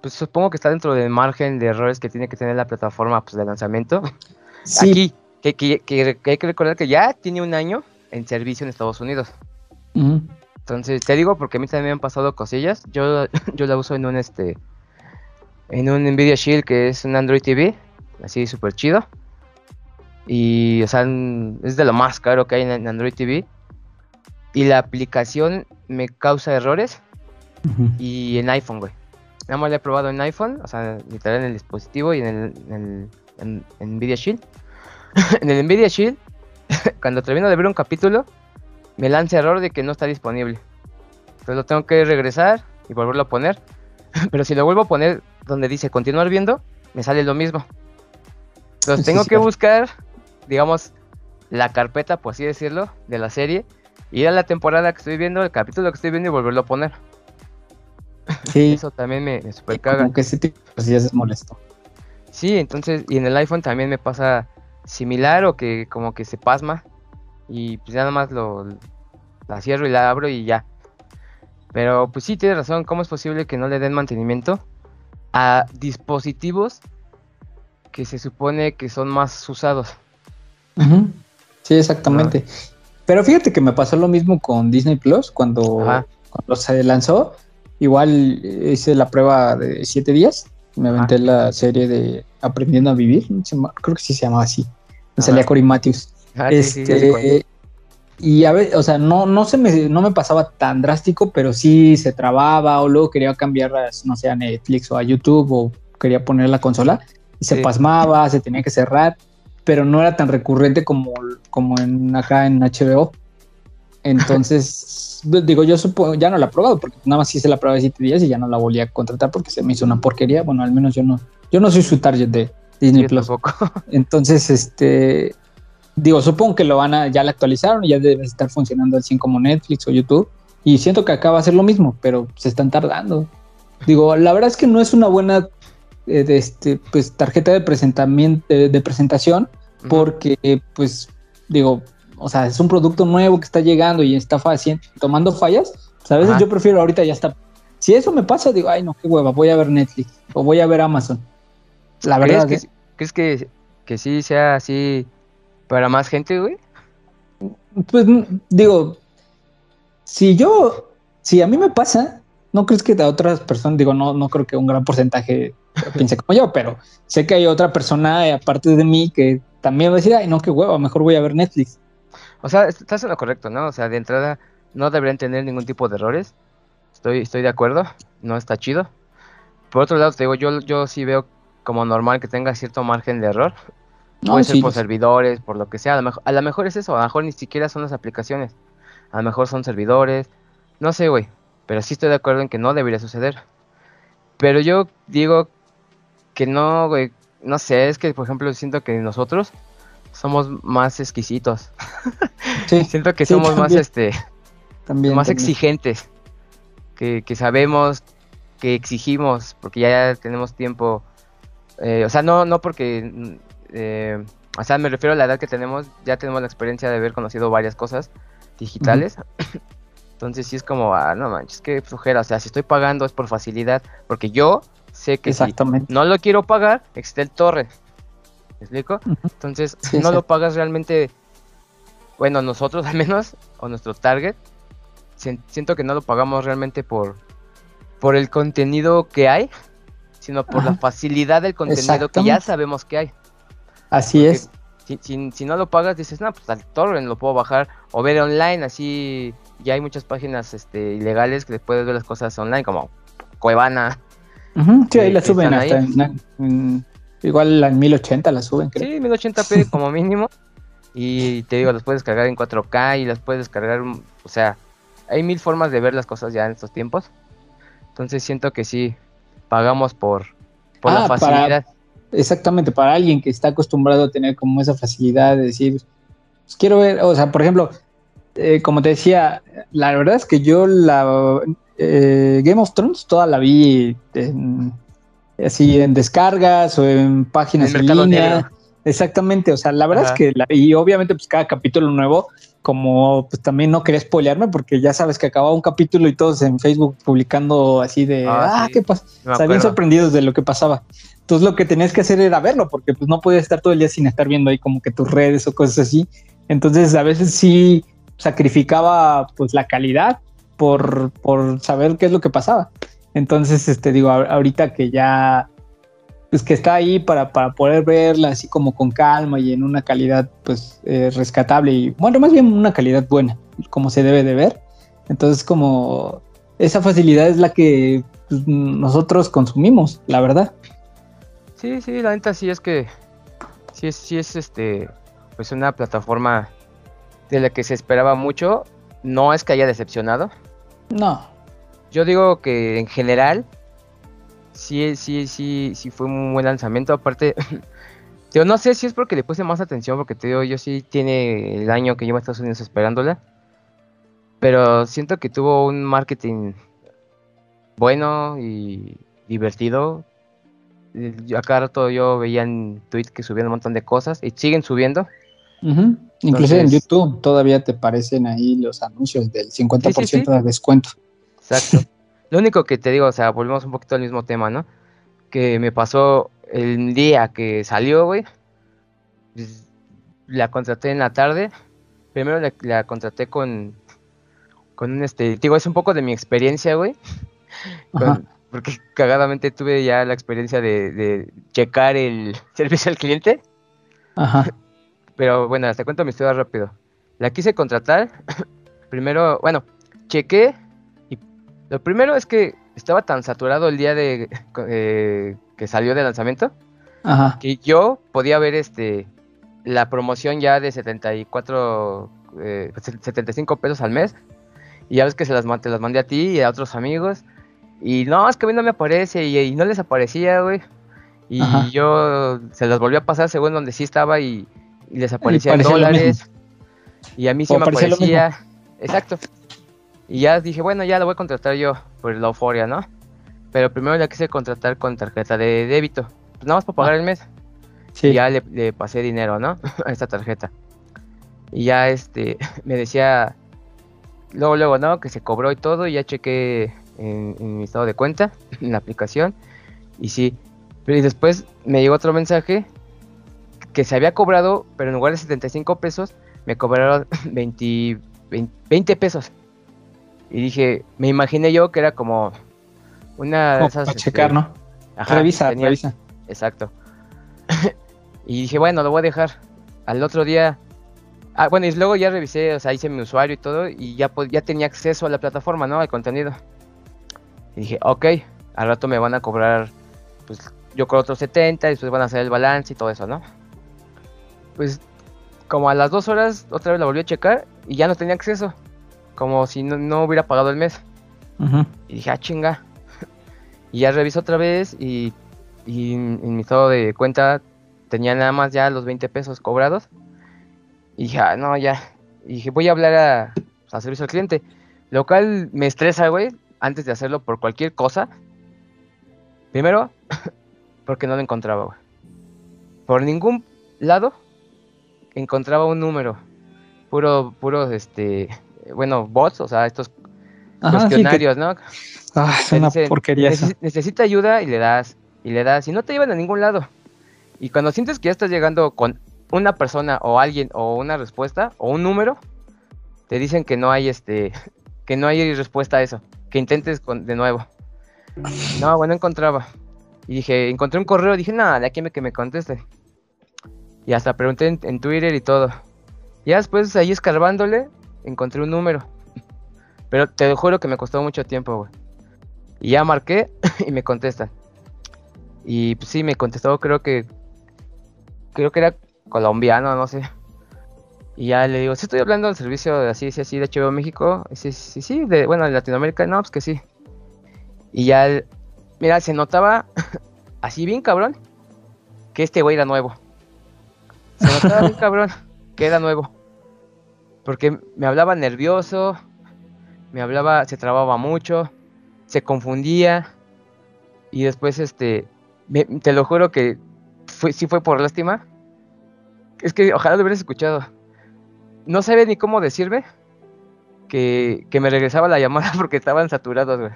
pues supongo que está dentro del margen de errores que tiene que tener la plataforma pues, de lanzamiento. [laughs] Sí. Aquí, que, hay que recordar que ya tiene un año en servicio en Estados Unidos. Entonces, te digo porque a mí también me han pasado cosillas. Yo, [laughs] yo la uso en un este en un Nvidia Shield que es un Android TV, así súper chido. Y, o sea, es de lo más caro que hay en Android TV. Y la aplicación me causa errores. Y en iPhone, güey. Nada más la he probado en iPhone, o sea, literal en el dispositivo y en el Nvidia Shield. [laughs] en el Nvidia Shield, [laughs] cuando termino de ver un capítulo, me lanza error de que no está disponible. Entonces lo tengo que regresar y volverlo a poner. [laughs] Pero si lo vuelvo a poner donde dice continuar viendo, me sale lo mismo. Entonces [laughs] tengo que buscar, digamos, la carpeta, por así decirlo, de la serie, ir a la temporada que estoy viendo, el capítulo que estoy viendo y volverlo a poner. [laughs] Sí. Eso también me, me super caga. Como que ese tipo de es molesto. Sí, entonces, y en el iPhone también me pasa similar o que como que se pasma y pues nada más lo la cierro y la abro y ya. Pero pues sí, tienes razón, ¿cómo es posible que no le den mantenimiento a dispositivos que se supone que son más usados? Sí, exactamente. Pero fíjate que me pasó lo mismo con Disney Plus cuando, cuando se lanzó. Igual hice la prueba de siete días. Me aventé la serie de Aprendiendo a Vivir. Creo que sí se llamaba así. Me salía Cory Matthews. Ah, este, y a ver, o sea, no, no se me, no me pasaba tan drástico, pero sí se trababa o luego quería cambiar, no sé, a Netflix o a YouTube o quería poner la consola y se pasmaba, se tenía que cerrar, pero no era tan recurrente como, como en acá en HBO. Entonces, [laughs] digo, yo supongo, ya no la he probado porque nada más hice la prueba de siete días y ya no la volví a contratar porque se me hizo una porquería. Bueno, al menos yo no, yo no soy su target de Disney Plus. [laughs] Entonces, este, digo, supongo que lo van a, ya la actualizaron y ya debe estar funcionando al 100 como Netflix o YouTube. Y siento que acá va a ser lo mismo, pero se están tardando. Digo, la verdad es que no es una buena eh, este, pues, tarjeta de, de, presentación porque, pues, digo, o sea, es un producto nuevo que está llegando y está fácil, tomando fallas. Pues, a veces yo prefiero ahorita ya está. Si eso me pasa, digo, ay, no, qué hueva, voy a ver Netflix o voy a ver Amazon. La verdad. ¿Crees que, ¿eh? ¿crees que, que sí sea así para más gente, güey? Pues digo, si yo, si a mí me pasa, no crees que a otras personas, digo, no, no creo que un gran porcentaje [laughs] piense como yo, pero sé que hay otra persona eh, aparte de mí que también va a decir, ay, no, qué huevo, mejor voy a ver Netflix. O sea, estás en lo correcto, ¿no? O sea, de entrada no deberían tener ningún tipo de errores. Estoy, estoy de acuerdo, no está chido. Por otro lado, te digo, yo, yo sí veo como normal que tenga cierto margen de error. No, Puede ser por servidores, por lo que sea. A lo, mejor, a lo mejor es eso, a lo mejor ni siquiera son las aplicaciones. A lo mejor son servidores. No sé, güey. Pero sí estoy de acuerdo en que no debería suceder. Pero yo digo que no, güey. No sé, es que por ejemplo siento que nosotros somos más exquisitos. [laughs] Sí, siento que somos más este también, más exigentes. Que, que, sabemos, que exigimos, porque ya tenemos tiempo. Eh, o sea, no, no porque. Eh, o sea, me refiero a la edad que tenemos, ya tenemos la experiencia de haber conocido varias cosas digitales. [laughs] Entonces sí es como, ah, no manches, qué flujera. O sea, si estoy pagando es por facilidad, porque yo sé que si no lo quiero pagar, existe el torre. ¿Me explico? Entonces, no lo pagas realmente, bueno, nosotros [laughs] al menos, o nuestro target, siento que no lo pagamos realmente por, por el contenido que hay, sino por la facilidad del contenido que ya sabemos que hay. Así es. Si, si, no lo pagas, dices, no, pues al torrent lo puedo bajar o ver online, así ya hay muchas páginas este, ilegales que puedes ver las cosas online, como Cuevana, sí, ahí la suben hasta en, igual en 1080 la suben, creo. Sí, 1080p [laughs] como mínimo. Y te digo, las puedes cargar en 4K y las puedes descargar, o sea, hay mil formas de ver las cosas ya en estos tiempos. Entonces siento que sí, pagamos por, por la ah, facilidad. Exactamente, para alguien que está acostumbrado a tener como esa facilidad de decir, pues quiero ver, o sea, por ejemplo, eh, como te decía, la verdad es que yo la eh, Game of Thrones toda la vi así en descargas o en páginas en, línea. Exactamente, o sea, la verdad es que, y obviamente pues cada capítulo nuevo, como pues también no quería spoilearme porque ya sabes que acababa un capítulo y todos en Facebook publicando así de, ah, ah ¿qué pasa? O sea, bien sorprendidos de lo que pasaba. Entonces lo que tenías que hacer era verlo porque pues no podías estar todo el día sin estar viendo ahí como que tus redes o cosas así. Entonces a veces sí sacrificaba pues la calidad por, por saber qué es lo que pasaba. Entonces, este, digo, ahorita que ya, pues que está ahí para, para poder verla así como con calma y en una calidad, pues, eh, rescatable y, bueno, más bien una calidad buena, como se debe de ver. Entonces, como esa facilidad es la que pues, nosotros consumimos, la verdad. Sí, sí, la neta sí es que, sí es, sí es, este, pues una plataforma de la que se esperaba mucho. No es que haya decepcionado, no. Yo digo que en general sí, sí, sí, sí fue un buen lanzamiento. Aparte, [laughs] yo no sé si es porque le puse más atención, porque te digo, yo sí tiene el año que llevo a Estados Unidos esperándola. Pero siento que tuvo un marketing bueno y divertido. A cada rato yo veía en tweets que subían un montón de cosas y siguen subiendo. Ujú. Inclusive en YouTube todavía te aparecen ahí los anuncios del 50% sí. de descuento. Exacto. Lo único que te digo, o sea, volvemos un poquito al mismo tema, ¿no? Que me pasó el día que salió, güey. pues, la contraté en la tarde. Primero la, la contraté con, con un, este, digo, es un poco de mi experiencia, güey. Con-. Porque [laughs] cagadamente tuve ya la experiencia de, de checar el [laughs] servicio al cliente. Ajá. Pero bueno, te cuento mi historia rápido. La quise contratar. [coughs] Primero, bueno, chequé. Y lo primero es que estaba tan saturado el día de [laughs] eh, que salió de lanzamiento Ajá. que yo podía ver este la promoción ya de 74 eh, 75 pesos al mes. Y ya ves que se las, te las mandé a ti y a otros amigos. Y no, es que a mí no me aparece y, y no les aparecía, güey. Y Ajá. yo se las volví a pasar según donde sí estaba y, y les aparecía lo dólares. Y a mí sí O me aparecía. Exacto. Y ya dije, bueno, ya lo voy a contratar yo por la euforia, ¿no? Pero primero la quise contratar con tarjeta de débito. Pues nada más para pagar el mes. Sí. Y ya le, le pasé dinero, ¿no? [laughs] a esta tarjeta. Y ya este [laughs] me decía, luego, luego, ¿no? Que se cobró y todo. Y ya chequé en, en mi estado de cuenta, [laughs] en la aplicación. Y sí. Pero y después me llegó otro mensaje que se había cobrado, pero en lugar de 75 pesos, me cobraron 20, 20, 20 pesos. Y dije, me imaginé yo que era como una de esas. para este, checar, ¿no? ajá, revisa, tenía- revisa. Exacto. [laughs] y dije, bueno, lo voy a dejar. Al otro día. Ah, bueno, y luego ya revisé, o sea, hice mi usuario y todo, y ya, ya tenía acceso a la plataforma, ¿no? Al contenido. Y dije, ok, al rato me van a cobrar, pues yo creo otros 70, y después van a hacer el balance y todo eso, ¿no? Pues como a las dos horas, otra vez la volví a checar y ya no tenía acceso. Como si no, no hubiera pagado el mes. Y dije, ah, chinga. [laughs] Y ya reviso otra vez y, y en, en mi estado de cuenta tenía nada más ya los 20 pesos cobrados. Y dije, ah, no, ya. Y dije, voy a hablar a, a servicio al cliente. Lo cual me estresa, güey, antes de hacerlo por cualquier cosa. Primero, [laughs] porque no lo encontraba, güey. Por ningún lado encontraba un número. Puro, puro, este, bueno, bots, o sea, estos Ajá, sí, que- cuestionarios, ¿no? Ah, es una porquería eso. "Necesi- Necesita ayuda y le das, y le das, y no te llevan a ningún lado. Y cuando sientes que ya estás llegando con una persona o alguien o una respuesta o un número, te dicen que no hay este, [laughs] que no hay respuesta a eso, que intentes con, de nuevo. No, bueno, encontraba. Y dije, encontré un correo, dije, nada, de aquí me que me conteste. Y hasta pregunté en, Twitter y todo. Ya después ahí escarbándole, encontré un número. Pero te juro que me costó mucho tiempo, güey. Y ya marqué [laughs] y me contestan. Y pues sí, me contestó, creo que. Creo que era colombiano, no sé. Y ya le digo, sí estoy hablando del servicio de así, sí, así de HBO México. Sí, sí, sí, de, bueno, de Latinoamérica, no, pues que sí. Y ya, el- mira, se notaba [laughs] así bien cabrón que este güey era nuevo. Se notaba bien [laughs] cabrón que era nuevo. Porque me hablaba nervioso, me hablaba, se trababa mucho, se confundía. Y después, este, me- te lo juro que fue, sí fue por lástima. Es que ojalá lo hubieras escuchado. No sabía ni cómo decirme que, que me regresaba la llamada [laughs] porque estaban saturados, güey.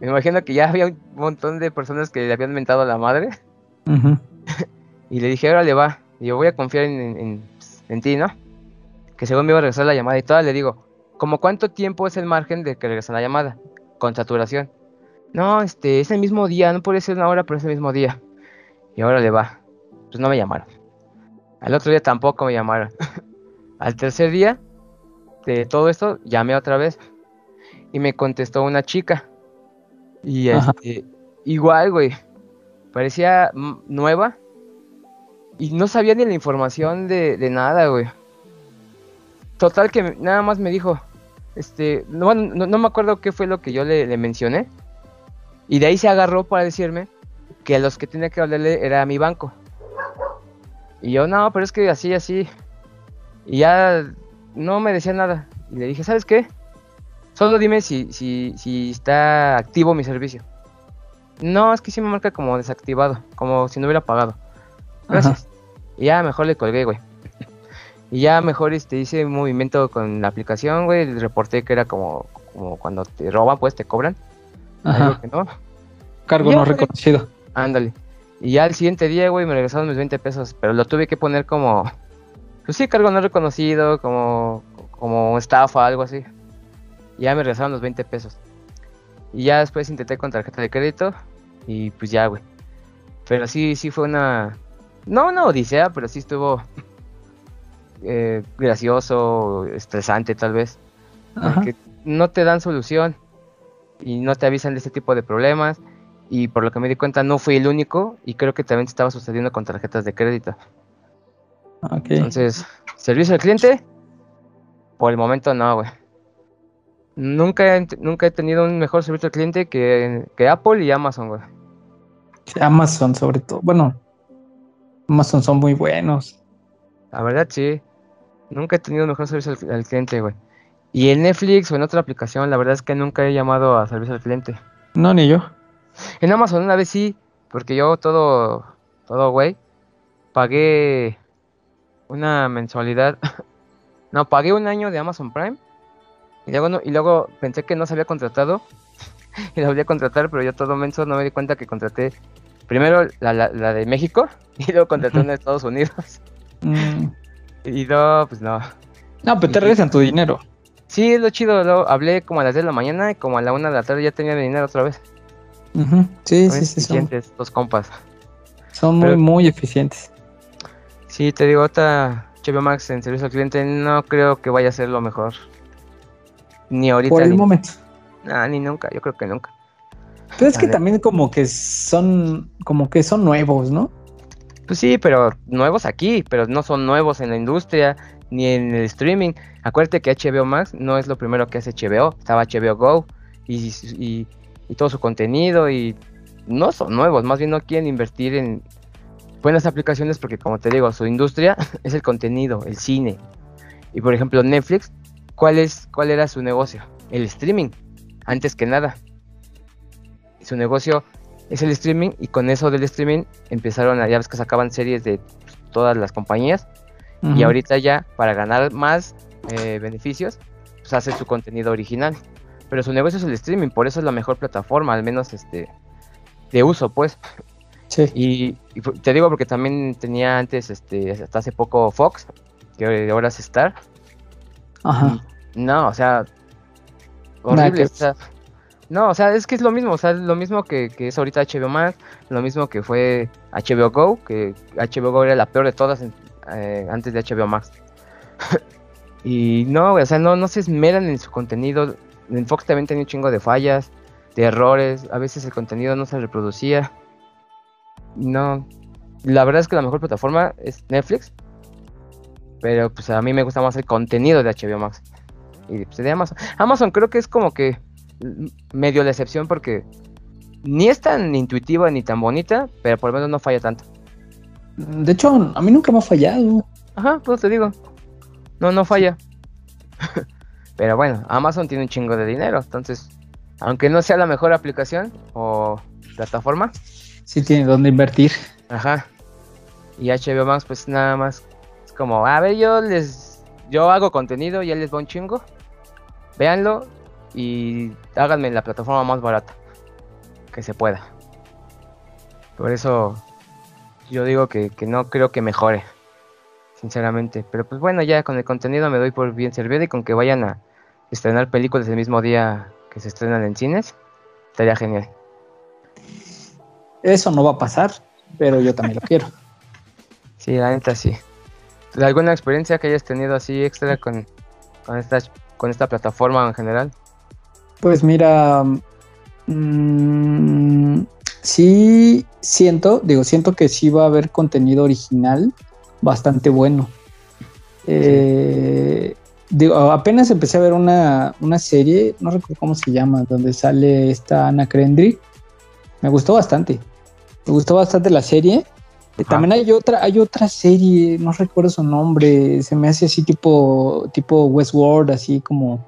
Me imagino que ya había un montón de personas que le habían mentado a la madre. Y le dije, ahora le va. Y yo voy a confiar en, en- en- en ti, ¿no? Que según me iba a regresar la llamada y toda, le digo, ¿como cuánto tiempo es el margen de que regresa la llamada? Con saturación. No, este, es el mismo día, no puede ser una hora, pero es el mismo día. Y ahora le va. Pues no me llamaron. Al otro día tampoco me llamaron. [laughs] Al tercer día de todo esto, llamé otra vez. Y me contestó una chica. Y este, igual, güey. Parecía nueva. Y no sabía ni la información de, de nada, güey. Total que nada más me dijo. Este, no, bueno, no, no me acuerdo qué fue lo que yo le, le mencioné. Y de ahí se agarró para decirme que a los que tenía que hablarle era a mi banco. Y yo, no, pero es que así, así. Y ya no me decía nada. Y le dije, ¿sabes qué? Solo dime si, si, si está activo mi servicio. No, es que sí me marca como desactivado, como si no hubiera pagado. Gracias. Y ya mejor le colgué, güey. Y ya mejor este, hice un movimiento con la aplicación, güey. Reporté que era como, como cuando te roban, pues te cobran. Ajá. Que no. Cargo Ya, no reconocido. Ándale. Y ya el siguiente día, güey, me regresaron mis 20 pesos. Pero lo tuve que poner como. Pues sí, cargo no reconocido, como, como estafa, algo así. Y ya me regresaron los 20 pesos. Y ya después intenté con tarjeta de crédito. Y pues ya, güey. Pero sí, sí fue una. No una odisea, pero sí estuvo. [laughs] eh, gracioso, estresante tal vez. Porque no te dan solución. Y no te avisan de este tipo de problemas. Y por lo que me di cuenta, no fui el único. Y creo que también estaba sucediendo con tarjetas de crédito. Ok. Entonces, servicio al cliente, por el momento no, güey. Nunca he, nunca he tenido un mejor servicio al cliente que, que Apple y Amazon, güey. Amazon sobre todo. Bueno, Amazon son muy buenos. La verdad, sí. Nunca he tenido un mejor servicio al, al cliente, güey. Y en Netflix o en otra aplicación, la verdad es que nunca he llamado a servicio al cliente. No, ni yo. En Amazon una vez sí, porque yo todo, todo, güey, pagué una mensualidad. [laughs] No, pagué un año de Amazon Prime. Y luego, no- y luego pensé que no se había contratado. [laughs] y la volví a contratar, pero yo todo menso no me di cuenta que contraté primero la, la- la de México [laughs] y luego contraté una de Estados Unidos. Mm. Y no, pues no. No, pero te regresan tu dinero. Sí, es lo chido. luego hablé como a las 10 de la mañana y como a la 1 de la tarde ya tenía mi dinero otra vez. Sí, Son sí, sí, son, eficientes, dos compas. son muy, muy eficientes. Sí, te digo, otra HBO Max en servicio al cliente no creo que vaya a ser lo mejor. Ni ahorita Por el ni, momento. nah, ni nunca, yo creo que nunca. Pero es A que ver. también como que son, como que son nuevos, ¿no? Pues sí, pero nuevos aquí, pero no son nuevos en la industria ni en el streaming. Acuérdate que HBO Max no es lo primero que hace HBO, estaba HBO Go y, y, y todo su contenido y no son nuevos, más bien no quieren invertir en buenas aplicaciones porque como te digo, su industria [laughs] es el contenido, el cine. Y por ejemplo Netflix, ¿cuál, es, cuál era su negocio? El streaming, antes que nada. Su negocio es el streaming y con eso del streaming empezaron a, ya ves que sacaban series de pues, todas las compañías y ahorita ya para ganar más eh, beneficios pues hace su contenido original pero su negocio es el streaming por eso es la mejor plataforma al menos este de uso pues Sí. y, te digo porque también tenía antes este hasta hace poco Fox que ahora es Star Ajá. no o sea horrible no o sea es que es lo mismo o sea es lo mismo que, que es ahorita HBO Max lo mismo que fue HBO Go que HBO Go era la peor de todas en- eh, antes de HBO Max [laughs] y no o sea no no se esmeran en su contenido en Fox también tenía un chingo de fallas de errores a veces el contenido no se reproducía no la verdad es que la mejor plataforma es Netflix pero pues a mí me gusta más el contenido de HBO Max y pues, de Amazon. Amazon creo que es como que medio la excepción porque ni es tan intuitiva ni tan bonita, pero por lo menos no falla tanto. De hecho, a mí nunca me ha fallado. Ajá, pues te digo. No, no falla. [laughs] pero bueno, Amazon tiene un chingo de dinero, entonces, aunque no sea la mejor aplicación o plataforma, Sí tiene dónde invertir. ajá. Y HBO Max pues nada más es como, a ver, yo les yo hago contenido, ya les va un chingo. Véanlo y háganme la plataforma más barata que se pueda. Por eso yo digo que, que no creo que mejore, sinceramente. Pero pues bueno, ya con el contenido me doy por bien servido y con que vayan a estrenar películas el mismo día que se estrenan en cines, estaría genial. Eso no va a pasar, pero yo también lo quiero. Sí, la neta sí. ¿Alguna experiencia que hayas tenido así extra con, con, esta, con esta plataforma en general? Pues mira, mm, sí siento, digo, siento que sí va a haber contenido original bastante bueno. Eh, digo, apenas empecé a ver una, una serie, no recuerdo cómo se llama, donde sale esta Ana Kendrick. Me gustó bastante. Me gustó bastante la serie. Ajá. También hay otra, hay otra serie, no recuerdo su nombre, se me hace así tipo, tipo Westworld, así como,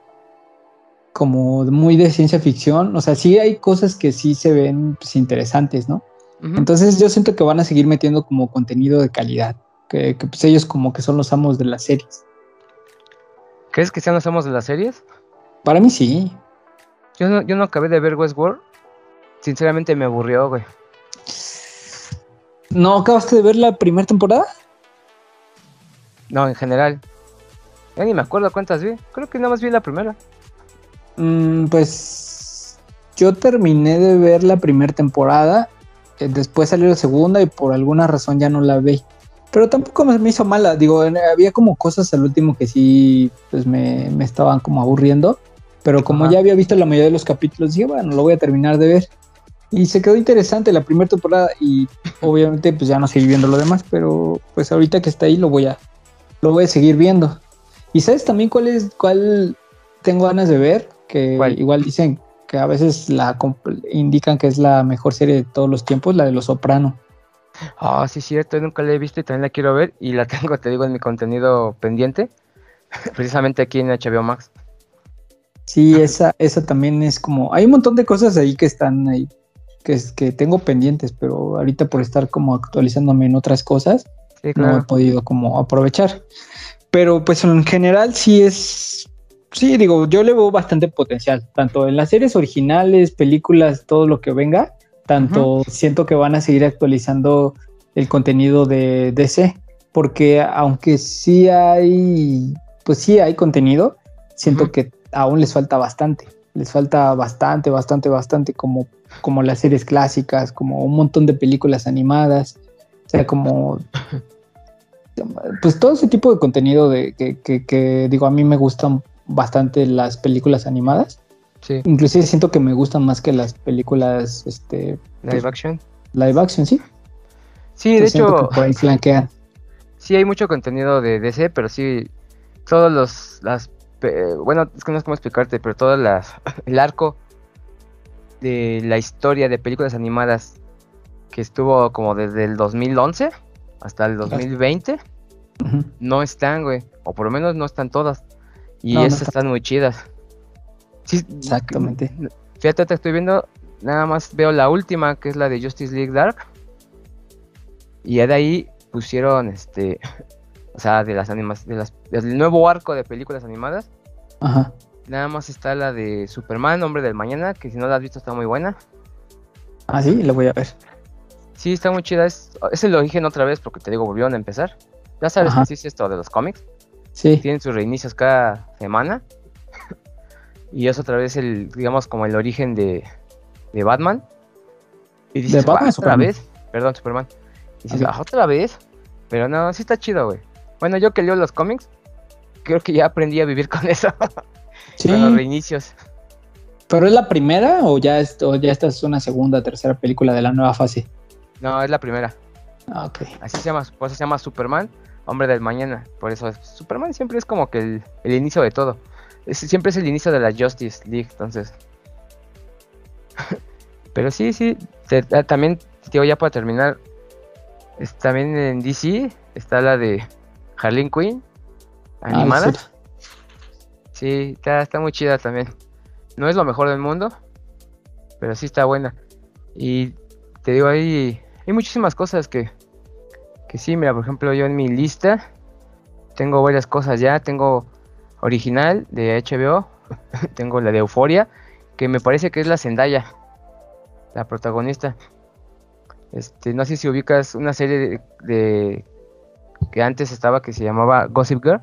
como muy de ciencia ficción. O sea, sí hay cosas que sí se ven pues, interesantes, ¿no? Entonces yo siento que van a seguir metiendo como contenido de calidad. que, que, pues ellos como que son los amos de las series. ¿Crees que sean los amos de las series? Para mí sí. Yo no, yo no acabé de ver Westworld. Sinceramente me aburrió, güey. ¿No acabaste de ver la primera temporada? No, en general. Ya ni me acuerdo cuántas vi. Creo que nada más vi la primera. Mm, pues yo terminé de ver la primera temporada. eh, después salió la segunda y por alguna razón ya no la vi. Pero tampoco me me hizo mala. Digo, había como cosas al último que sí pues me, me estaban como aburriendo. Pero como Ajá. ya había visto la mayoría de los capítulos, dije, bueno, lo voy a terminar de ver. Y se quedó interesante la primera temporada y obviamente pues ya no seguí viendo lo demás, pero pues ahorita que está ahí lo voy a, lo voy a seguir viendo. ¿Y sabes también cuál es, cuál tengo ganas de ver? Que ¿Cuál? igual dicen que a veces la indican que es la mejor serie de todos los tiempos, la de Los Soprano. Ah, sí, cierto, nunca la he visto y también la quiero ver. Y la [laughs] tengo, te digo, en mi contenido pendiente. [laughs] Precisamente aquí en HBO Max. Sí, esa, esa también es como, hay un montón de cosas ahí que están ahí, que, es, que tengo pendientes, pero ahorita por estar como actualizándome en otras cosas, Sí, no he claro. podido como aprovechar. Pero pues en general sí es, sí, digo, yo le veo bastante potencial, tanto en las series originales, películas, todo lo que venga, tanto siento que van a seguir actualizando el contenido de DC, porque aunque sí hay, pues sí hay contenido, siento que aún les falta bastante, les falta bastante, bastante, bastante, como, como las series clásicas, como un montón de películas animadas, o sea, como pues todo ese tipo de contenido de que, que- que, digo a mí me gustan bastante las películas animadas. Sí, inclusive siento que me gustan más que las películas este live action. live action sí. Sí, de Entonces hecho, por ahí flanquean. sí hay mucho contenido de DC, pero sí, todos los, las, bueno, es que no sé cómo explicarte, pero todo las, el arco de la historia de películas animadas que estuvo como desde el 2011 hasta el 2020, Ujú. no están, güey, o por lo menos no están todas, y No, no esas están. muy chidas. Sí, exactamente Fíjate, te estoy viendo, nada más veo la última, que es la de Justice League Dark. Y ya de ahí pusieron este, [laughs] o sea, de las animas, de las, del nuevo arco de películas animadas. ajá Nada más está la de Superman, Hombre del Mañana, que si no la has visto está muy buena. ah sí lo voy a ver Sí, está muy chida. Es, es el origen otra vez, porque te digo, volvieron a empezar. Ya sabes Ajá. que sí es esto de los cómics. sí Tienen sus reinicios cada semana. [laughs] Y es otra vez el, digamos, como el origen de, de Batman. Y dices, Batman o "Ah, otra Superman?" vez. Perdón, Superman. Y dices, Ok. "Ah, otra vez. Pero no, sí está chido, güey. Bueno, yo que leo los cómics, creo que ya aprendí a vivir con [laughs] eso. Sí con los reinicios. pero es la primera o ya es, o ya esta es una segunda tercera película de la nueva fase No, es la primera. ah, ok Así se llama, por eso se llama Superman, Hombre del Mañana. Por eso es- Superman siempre es como que el, el inicio de todo. Es- siempre es el inicio de la Justice League, entonces. [laughs] Pero sí, sí. te- ah, también, digo, ya para terminar. es- también en DC está la de Harley Quinn. Ah, Animada. Sí, está, está muy chida también. No es lo mejor del mundo, pero sí está buena. Y te digo, hay, hay muchísimas cosas que, que sí, mira, por ejemplo, yo en mi lista tengo varias cosas ya. Tengo original de HBO, [laughs] tengo la de Euforia, que me parece que es la Zendaya, la protagonista. Este, no sé si ubicas una serie de, de- que antes estaba que se llamaba Gossip Girl.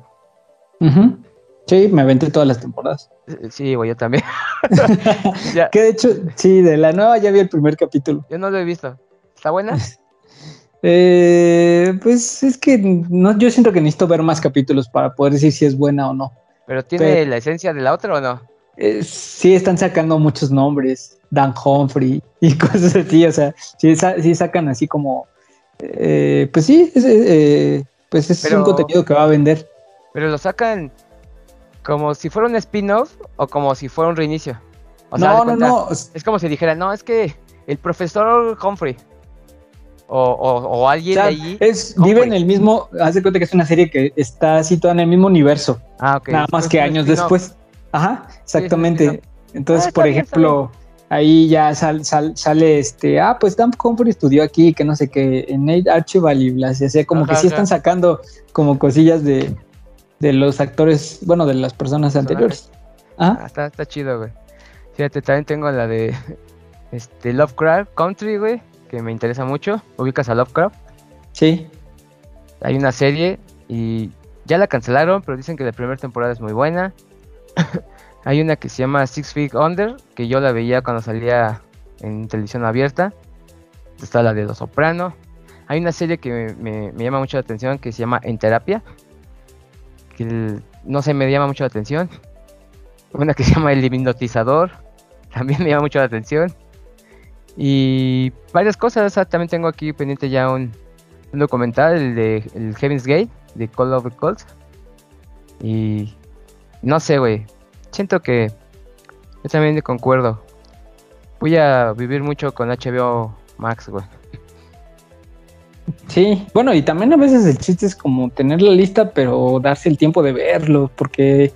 Sí, me aventé todas las temporadas. Eh, Sí, güey, yo también. [laughs] [laughs] Que de hecho, sí, de la nueva ya vi el primer capítulo. yo no lo he visto. ¿Está buena? [laughs] Eh, pues es que no, yo siento que necesito ver más capítulos para poder decir si es buena o no. ¿Pero tiene Pero- la esencia de la otra o no? Eh, sí están sacando muchos nombres, Dan Humphrey y cosas así, o sea, sí, sí sacan así como, eh, pues sí, es, eh, pues es Pero- un contenido que va a vender. Pero lo sacan como si fuera un spin-off o como si fuera un reinicio. O sea, no, no, no, es- como si dijera, no, es que el profesor Humphrey o, o, o o alguien sea, de allí. es, Humphrey. vive en el mismo, haz de cuenta que es una serie que está situada en el mismo universo, Ah, ok. nada más que años después. Ajá, exactamente. Entonces, Ah, por bien, ejemplo, ahí ya sale este, ah, pues Dan Humphrey estudió aquí, que no sé qué, en Nate Archibald y bla, o como que sí están sacando como cosillas de, de los actores, bueno, de las personas anteriores. Ah, está, está chido, güey. Fíjate, también tengo la de [laughs] este Lovecraft Country, güey, que me interesa mucho. ¿Ubicas a Lovecraft? Sí. Hay una serie y ya la cancelaron, pero dicen que la primera temporada es muy buena. [laughs] Hay una que se llama Six Feet Under, que yo la veía cuando salía en televisión abierta. Está la de Los Soprano. Hay una serie que me, llama mucho la atención que se llama En Terapia. Que no sé, me llama mucho la atención. Una que se llama El Hipnotizador. [laughs] También me llama mucho la atención. Y varias cosas. también tengo aquí pendiente ya un, documental, el de el Heaven's Gate, de Call of the Colts. Y no sé, güey siento que yo también concuerdo. Voy a vivir mucho con HBO Max, güey. Sí, bueno, y también a veces el chiste es como tener la lista, pero darse el tiempo de verlo, porque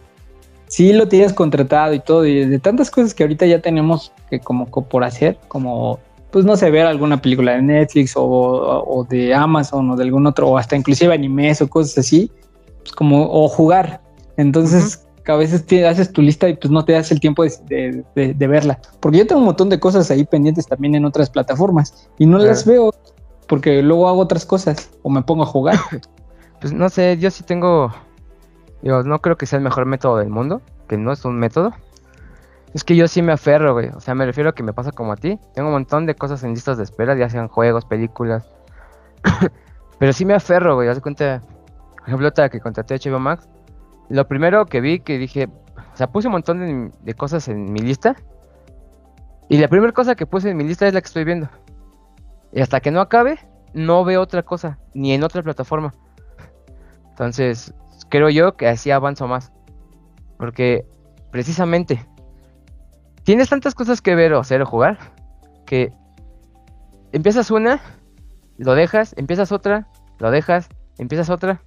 si lo tienes contratado y todo, y de tantas cosas que ahorita ya tenemos que como por hacer, como, pues no sé, ver alguna película de Netflix o, de Amazon o de algún otro, o hasta inclusive animes o cosas así, pues como, o jugar. Entonces, que a veces haces tu lista y pues no te das el tiempo de, verla. Porque yo tengo un montón de cosas ahí pendientes también en otras plataformas y no las veo porque luego hago otras cosas o me pongo a jugar. [laughs] Pues no sé, yo sí tengo, digo, no creo que sea el mejor método del mundo, que no es un método. Es que yo sí me aferro, güey. O sea, me refiero a que me pasa como a ti. Tengo un montón de cosas en listas de espera, ya sean juegos, películas. [coughs] Pero sí me aferro, güey. Haz cuenta, por ejemplo, que contraté a HBO Max lo primero que vi que dije, o sea, puse un montón de, cosas en mi lista. Y la primera cosa que puse en mi lista es la que estoy viendo. Y hasta que no acabe, no veo otra cosa, ni en otra plataforma. Entonces, creo yo que así avanzo más. Porque precisamente tienes tantas cosas que ver o hacer o jugar que empiezas una, lo dejas, empiezas otra, lo dejas, empiezas otra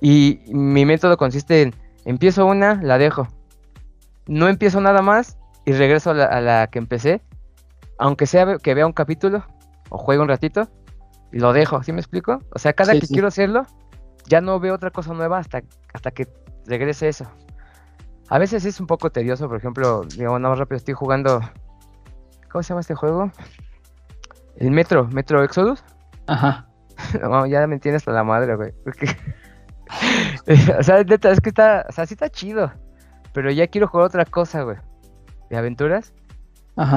y mi método consiste en, empiezo una, la dejo. No empiezo nada más y regreso a la, que empecé. Aunque sea que vea un capítulo o juegue un ratito, y lo dejo, ¿sí me explico? O sea, cada que quiero hacerlo, ya no veo otra cosa nueva hasta, hasta que regrese eso. A veces es un poco tedioso, por ejemplo, digamos, nada más rápido, estoy jugando. ¿Cómo se llama este juego? El Metro, Metro Exodus. Ajá. [laughs] ya me entiendes hasta la madre, güey. [laughs] o sea, es que está, o sea, sí está chido. Pero ya quiero jugar otra cosa, güey. De aventuras.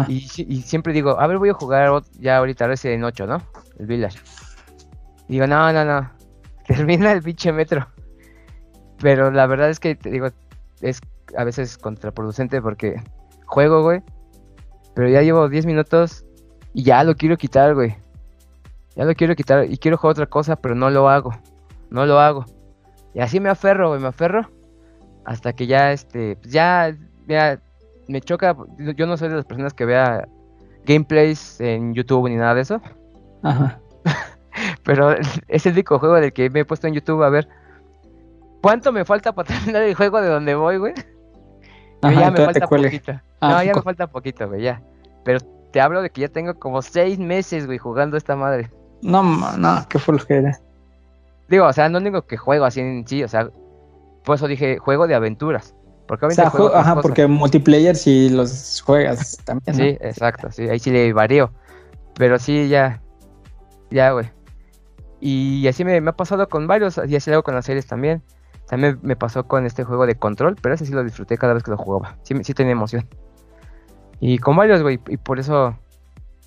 Y, siempre digo, a ver, voy a jugar ya ahorita en 8, ¿no? El Village. digo, no, no, no. [laughs] Termina el pinche metro. Pero la verdad es que, te digo, es a veces contraproducente porque juego, güey. Pero ya llevo 10 minutos y ya lo quiero quitar, güey. Ya lo quiero quitar y quiero jugar otra cosa, pero no lo hago. No lo hago. Y así me aferro, güey, me aferro. Hasta que ya, este, ya, ya, me choca. Yo no soy de las personas que vea gameplays en YouTube ni nada de eso. Ajá. [laughs] Pero es el único juego del que me he puesto en YouTube a ver cuánto me falta para [laughs] terminar el juego de donde voy, güey. ya me falta poquito. Ah, no, ya me falta poquito, güey, ya. Pero te hablo de que ya tengo como seis meses, güey, jugando esta madre. No, no, qué flojera. Digo, o sea, no digo que juego así en sí, o sea, por eso dije juego de aventuras. Porque o sea, ajá, porque multiplayer si los juegas también. Sí, exacto, sí, ahí sí le varío. Pero sí, ya, ya, güey. Y así me, ha pasado con varios, y así lo hago con las series también. También me pasó con este juego de control, pero ese sí lo disfruté cada vez que lo jugaba. Sí, sí tenía emoción. Y con varios, güey, y por eso,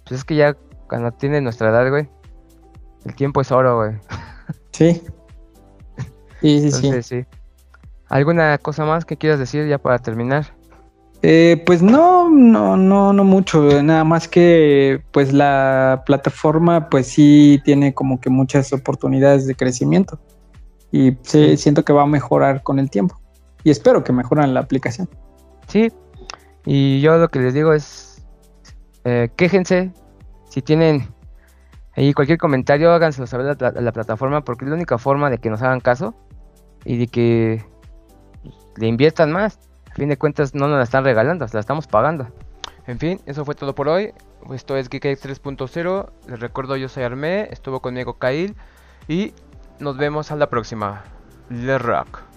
pues es que ya cuando tiene nuestra edad, güey, el tiempo es oro, güey. Sí. [laughs] Sí, sí, sí. ¿Alguna cosa más que quieras decir ya para terminar? Eh, pues no, no, no, no mucho. Nada más que, pues la plataforma, pues sí tiene como que muchas oportunidades de crecimiento y sí, siento que va a mejorar con el tiempo y espero que mejoren la aplicación. Sí. Y yo lo que les digo es, eh, quéjense si tienen y cualquier comentario háganselo saber a la, plataforma porque es la única forma de que nos hagan caso y de que le inviertan más. A fin de cuentas no nos la están regalando, se la estamos pagando. En fin, eso fue todo por hoy. Esto es Geek 3.0. Les recuerdo, yo soy Armé, estuvo conmigo Kail y nos vemos a la próxima. Le Rock.